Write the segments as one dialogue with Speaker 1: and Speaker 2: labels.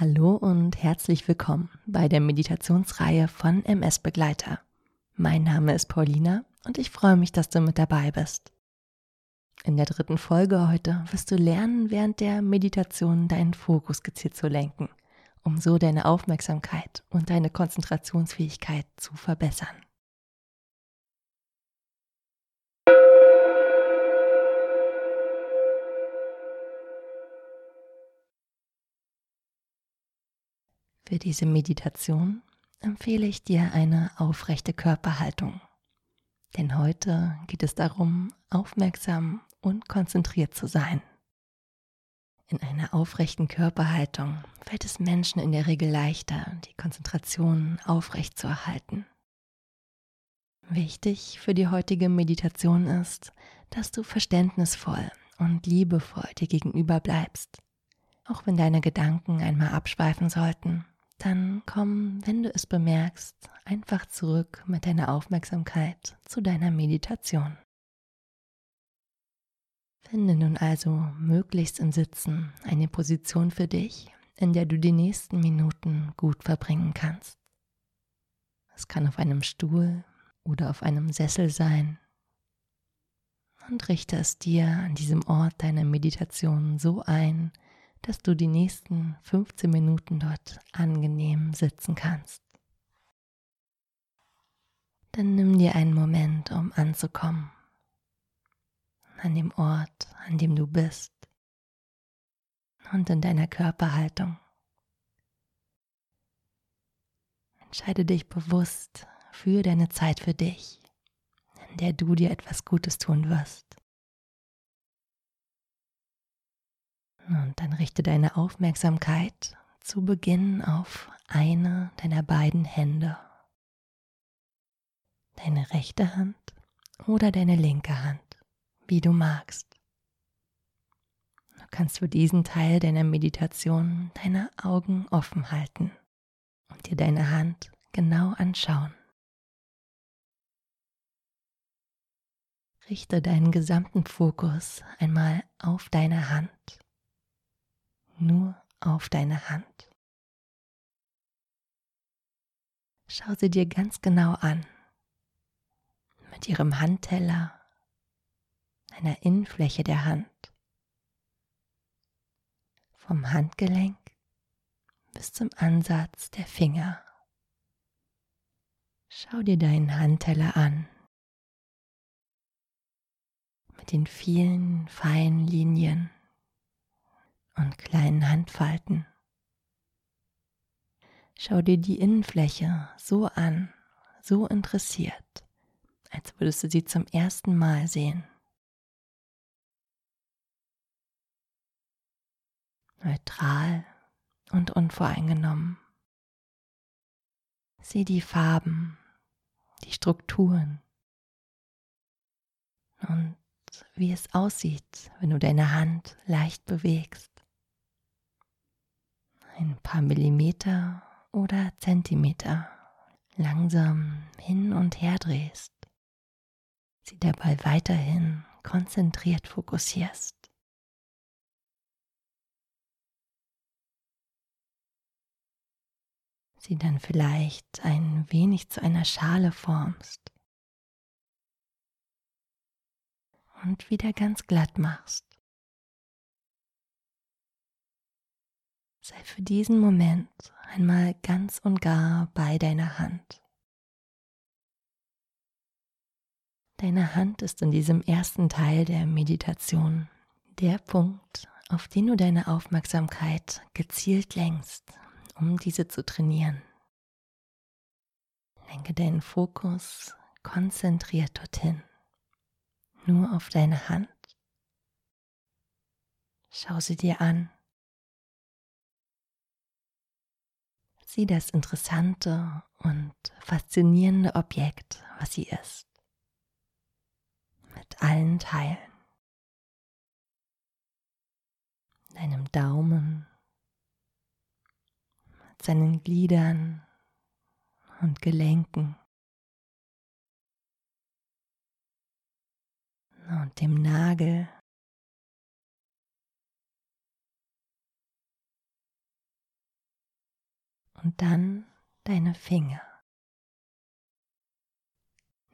Speaker 1: Hallo und herzlich willkommen bei der Meditationsreihe von MS Begleiter. Mein Name ist Paulina und ich freue mich, dass du mit dabei bist. In der dritten Folge heute wirst du lernen, während der Meditation deinen Fokus gezielt zu lenken, um so deine Aufmerksamkeit und deine Konzentrationsfähigkeit zu verbessern. Für diese Meditation empfehle ich dir eine aufrechte Körperhaltung. Denn heute geht es darum, aufmerksam und konzentriert zu sein. In einer aufrechten Körperhaltung fällt es Menschen in der Regel leichter, die Konzentration aufrecht zu erhalten. Wichtig für die heutige Meditation ist, dass du verständnisvoll und liebevoll dir gegenüber bleibst, auch wenn deine Gedanken einmal abschweifen sollten dann komm, wenn du es bemerkst, einfach zurück mit deiner Aufmerksamkeit zu deiner Meditation. Finde nun also möglichst im Sitzen eine Position für dich, in der du die nächsten Minuten gut verbringen kannst. Es kann auf einem Stuhl oder auf einem Sessel sein. Und richte es dir an diesem Ort deiner Meditation so ein, dass du die nächsten 15 Minuten dort angenehm sitzen kannst. Dann nimm dir einen Moment, um anzukommen an dem Ort, an dem du bist und in deiner Körperhaltung. Entscheide dich bewusst für deine Zeit für dich, in der du dir etwas Gutes tun wirst. Und dann richte deine Aufmerksamkeit zu Beginn auf eine deiner beiden Hände. Deine rechte Hand oder deine linke Hand, wie du magst. Du kannst für diesen Teil deiner Meditation deine Augen offen halten und dir deine Hand genau anschauen. Richte deinen gesamten Fokus einmal auf deine Hand nur auf deine Hand. Schau sie dir ganz genau an. Mit ihrem Handteller, einer Innenfläche der Hand. Vom Handgelenk bis zum Ansatz der Finger. Schau dir deinen Handteller an. Mit den vielen feinen Linien und kleinen Handfalten. Schau dir die Innenfläche so an, so interessiert, als würdest du sie zum ersten Mal sehen. Neutral und unvoreingenommen. Sieh die Farben, die Strukturen und wie es aussieht, wenn du deine Hand leicht bewegst ein paar Millimeter oder Zentimeter langsam hin und her drehst, sie dabei weiterhin konzentriert fokussierst. Sie dann vielleicht ein wenig zu einer Schale formst und wieder ganz glatt machst. Sei für diesen Moment einmal ganz und gar bei deiner Hand. Deine Hand ist in diesem ersten Teil der Meditation der Punkt, auf den du deine Aufmerksamkeit gezielt lenkst, um diese zu trainieren. Lenke deinen Fokus konzentriert dorthin, nur auf deine Hand. Schau sie dir an sie das interessante und faszinierende Objekt, was sie ist. Mit allen Teilen. Deinem Daumen, mit seinen Gliedern und Gelenken. Und dem Nagel und dann deine Finger.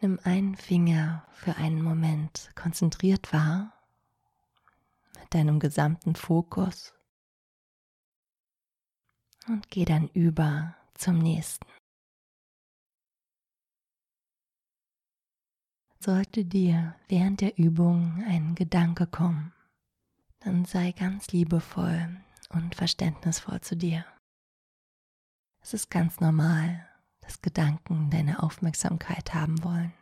Speaker 1: Nimm einen Finger für einen Moment konzentriert wahr mit deinem gesamten Fokus und geh dann über zum nächsten. Sollte dir während der Übung ein Gedanke kommen, dann sei ganz liebevoll und verständnisvoll zu dir. Es ist ganz normal, dass Gedanken deine Aufmerksamkeit haben wollen.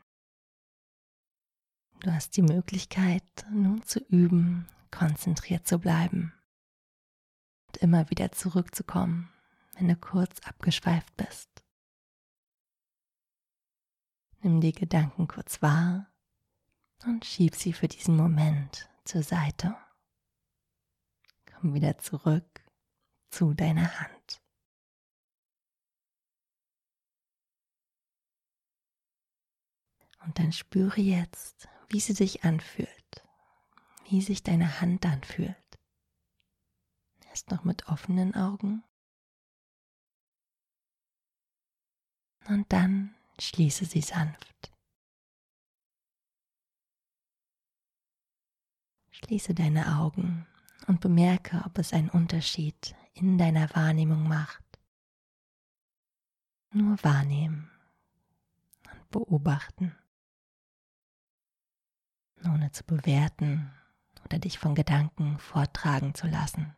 Speaker 1: Du hast die Möglichkeit, nun zu üben, konzentriert zu bleiben und immer wieder zurückzukommen, wenn du kurz abgeschweift bist. Nimm die Gedanken kurz wahr und schieb sie für diesen Moment zur Seite. Komm wieder zurück zu deiner Hand. Und dann spüre jetzt, wie sie sich anfühlt, wie sich deine Hand anfühlt. Erst noch mit offenen Augen. Und dann Schließe sie sanft. Schließe deine Augen und bemerke, ob es einen Unterschied in deiner Wahrnehmung macht. Nur wahrnehmen und beobachten, ohne zu bewerten oder dich von Gedanken vortragen zu lassen.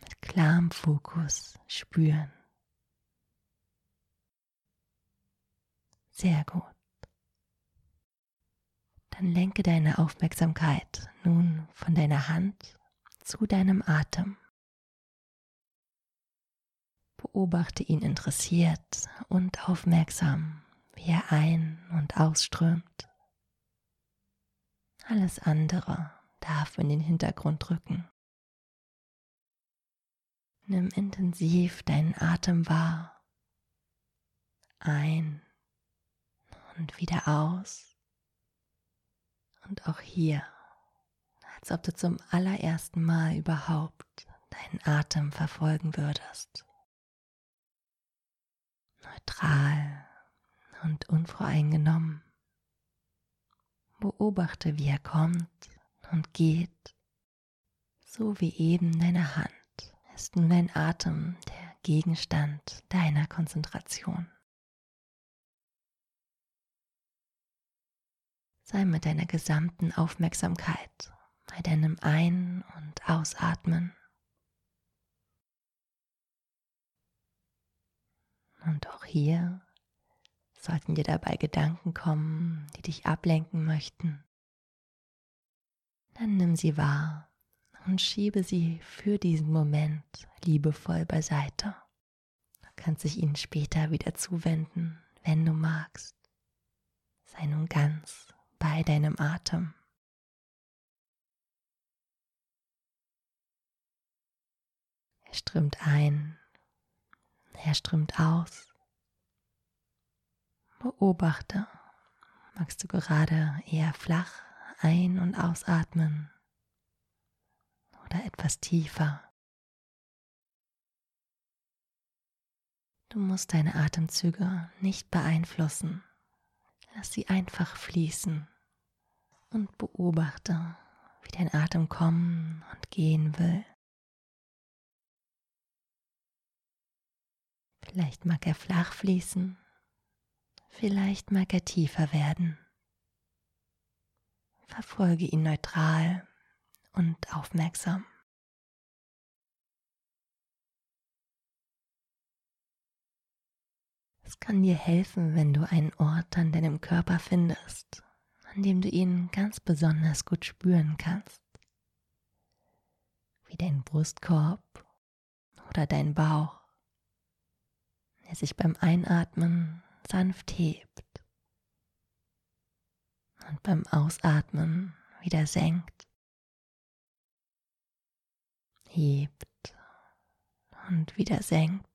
Speaker 1: Mit klarem Fokus spüren. Sehr gut. Dann lenke deine Aufmerksamkeit nun von deiner Hand zu deinem Atem. Beobachte ihn interessiert und aufmerksam, wie er ein- und ausströmt. Alles andere darf in den Hintergrund rücken. Nimm intensiv deinen Atem wahr. Ein und wieder aus. Und auch hier, als ob du zum allerersten Mal überhaupt deinen Atem verfolgen würdest. Neutral und unvoreingenommen. Beobachte, wie er kommt und geht, so wie eben deine Hand ist nun dein Atem der Gegenstand deiner Konzentration. Sei mit deiner gesamten Aufmerksamkeit bei deinem Ein- und Ausatmen. Und auch hier sollten dir dabei Gedanken kommen, die dich ablenken möchten. Dann nimm sie wahr und schiebe sie für diesen Moment liebevoll beiseite. Du kannst dich ihnen später wieder zuwenden, wenn du magst. Sei nun ganz bei deinem Atem. Er strömt ein, er strömt aus. Beobachte, magst du gerade eher flach ein- und ausatmen oder etwas tiefer. Du musst deine Atemzüge nicht beeinflussen. Lass sie einfach fließen und beobachte, wie dein Atem kommen und gehen will. Vielleicht mag er flach fließen, vielleicht mag er tiefer werden. Verfolge ihn neutral und aufmerksam. Es kann dir helfen, wenn du einen Ort an deinem Körper findest, an dem du ihn ganz besonders gut spüren kannst. Wie dein Brustkorb oder dein Bauch, der sich beim Einatmen sanft hebt und beim Ausatmen wieder senkt, hebt und wieder senkt.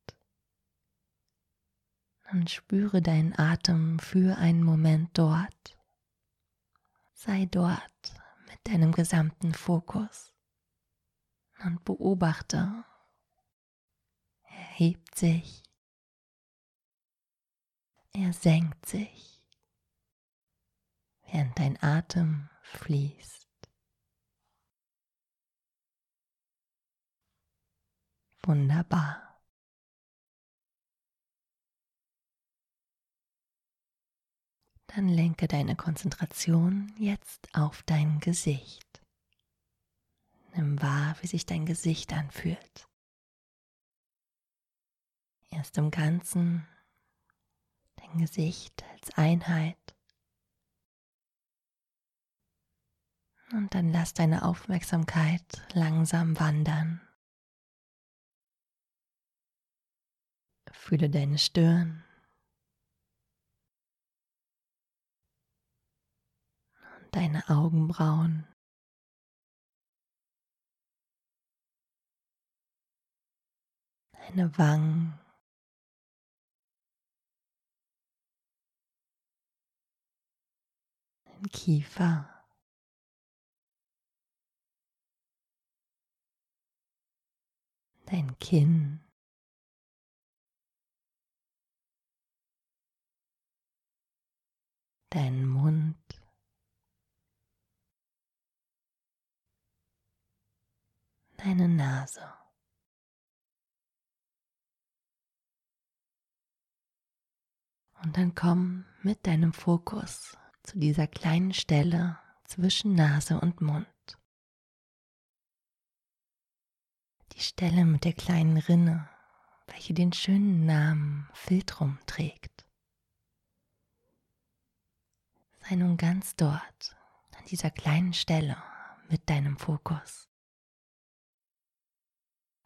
Speaker 1: Und spüre deinen Atem für einen Moment dort. Sei dort mit deinem gesamten Fokus und beobachte, hebt sich, er senkt sich, während dein Atem fließt. Wunderbar. Dann lenke deine Konzentration jetzt auf dein Gesicht. Nimm wahr, wie sich dein Gesicht anfühlt. Erst im Ganzen dein Gesicht als Einheit. Und dann lass deine Aufmerksamkeit langsam wandern. Fühle deine Stirn. Und deine Augenbrauen. Deine Wangen. Dein Kiefer. Dein Kinn. Dein Mund. Deine Nase. Und dann komm mit deinem Fokus zu dieser kleinen Stelle zwischen Nase und Mund. Die Stelle mit der kleinen Rinne, welche den schönen Namen Filtrum trägt. Sei nun ganz dort, an dieser kleinen Stelle mit deinem Fokus.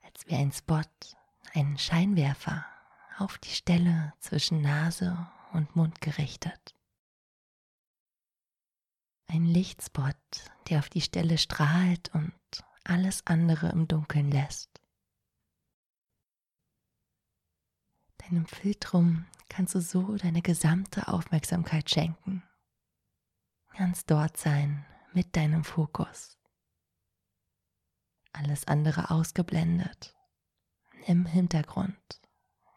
Speaker 1: Als wie ein Spot, einen Scheinwerfer auf die Stelle zwischen Nase und Mund gerichtet ein Lichtspot, der auf die Stelle strahlt und alles andere im Dunkeln lässt. Deinem Filtrum kannst du so deine gesamte Aufmerksamkeit schenken. Ganz dort sein mit deinem Fokus. Alles andere ausgeblendet, im Hintergrund,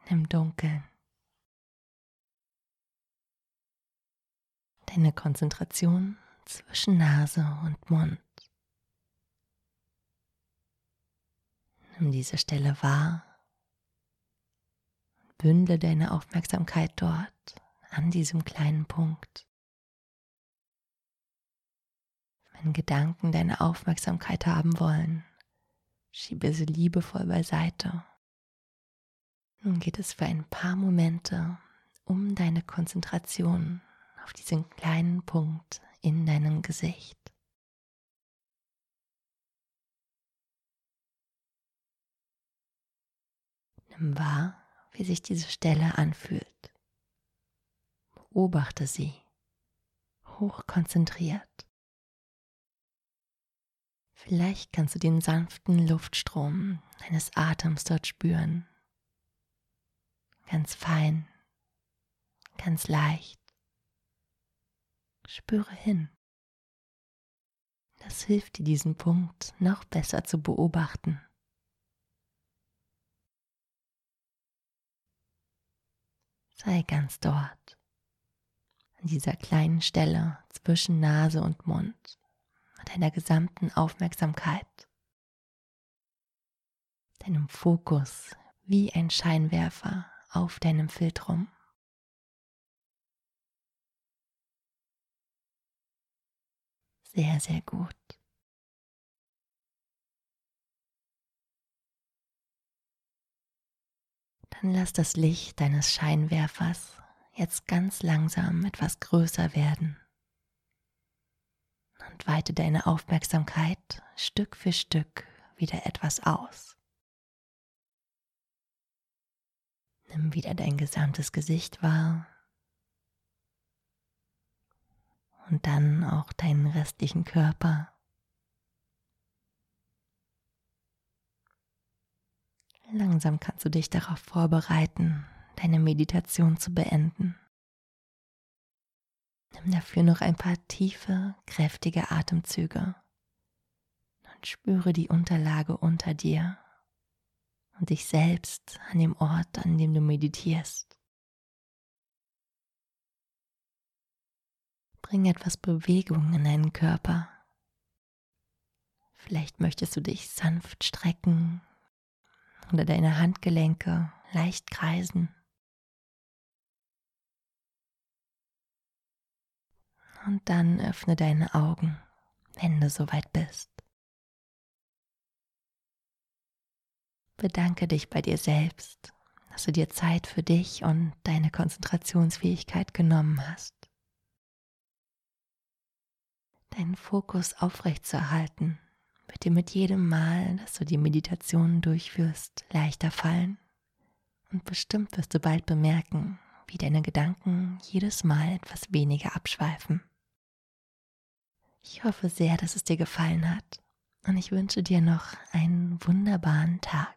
Speaker 1: im Dunkeln. Deine Konzentration zwischen Nase und Mund. Nimm diese Stelle wahr und bündle deine Aufmerksamkeit dort an diesem kleinen Punkt. Wenn Gedanken deine Aufmerksamkeit haben wollen, schiebe sie liebevoll beiseite. Nun geht es für ein paar Momente um deine Konzentration auf diesen kleinen Punkt in deinem Gesicht. Nimm wahr, wie sich diese Stelle anfühlt. Beobachte sie, hochkonzentriert. Vielleicht kannst du den sanften Luftstrom deines Atems dort spüren. Ganz fein, ganz leicht. Spüre hin. Das hilft dir, diesen Punkt noch besser zu beobachten. Sei ganz dort, an dieser kleinen Stelle zwischen Nase und Mund, mit deiner gesamten Aufmerksamkeit, deinem Fokus wie ein Scheinwerfer auf deinem Filtrum. Sehr, sehr gut. Dann lass das Licht deines Scheinwerfers jetzt ganz langsam etwas größer werden und weite deine Aufmerksamkeit Stück für Stück wieder etwas aus. Nimm wieder dein gesamtes Gesicht wahr und dann auch deinen restlichen Körper. Langsam kannst du dich darauf vorbereiten, deine Meditation zu beenden. Nimm dafür noch ein paar tiefe, kräftige Atemzüge und spüre die Unterlage unter dir und dich selbst an dem Ort, an dem du meditierst. Bring etwas Bewegung in deinen Körper. Vielleicht möchtest du dich sanft strecken oder deine Handgelenke leicht kreisen. Und dann öffne deine Augen, wenn du soweit bist. Bedanke dich bei dir selbst, dass du dir Zeit für dich und deine Konzentrationsfähigkeit genommen hast. Deinen Fokus aufrechtzuerhalten wird dir mit jedem Mal, dass du die Meditation durchführst, leichter fallen. Und bestimmt wirst du bald bemerken, wie deine Gedanken jedes Mal etwas weniger abschweifen. Ich hoffe sehr, dass es dir gefallen hat und ich wünsche dir noch einen wunderbaren Tag.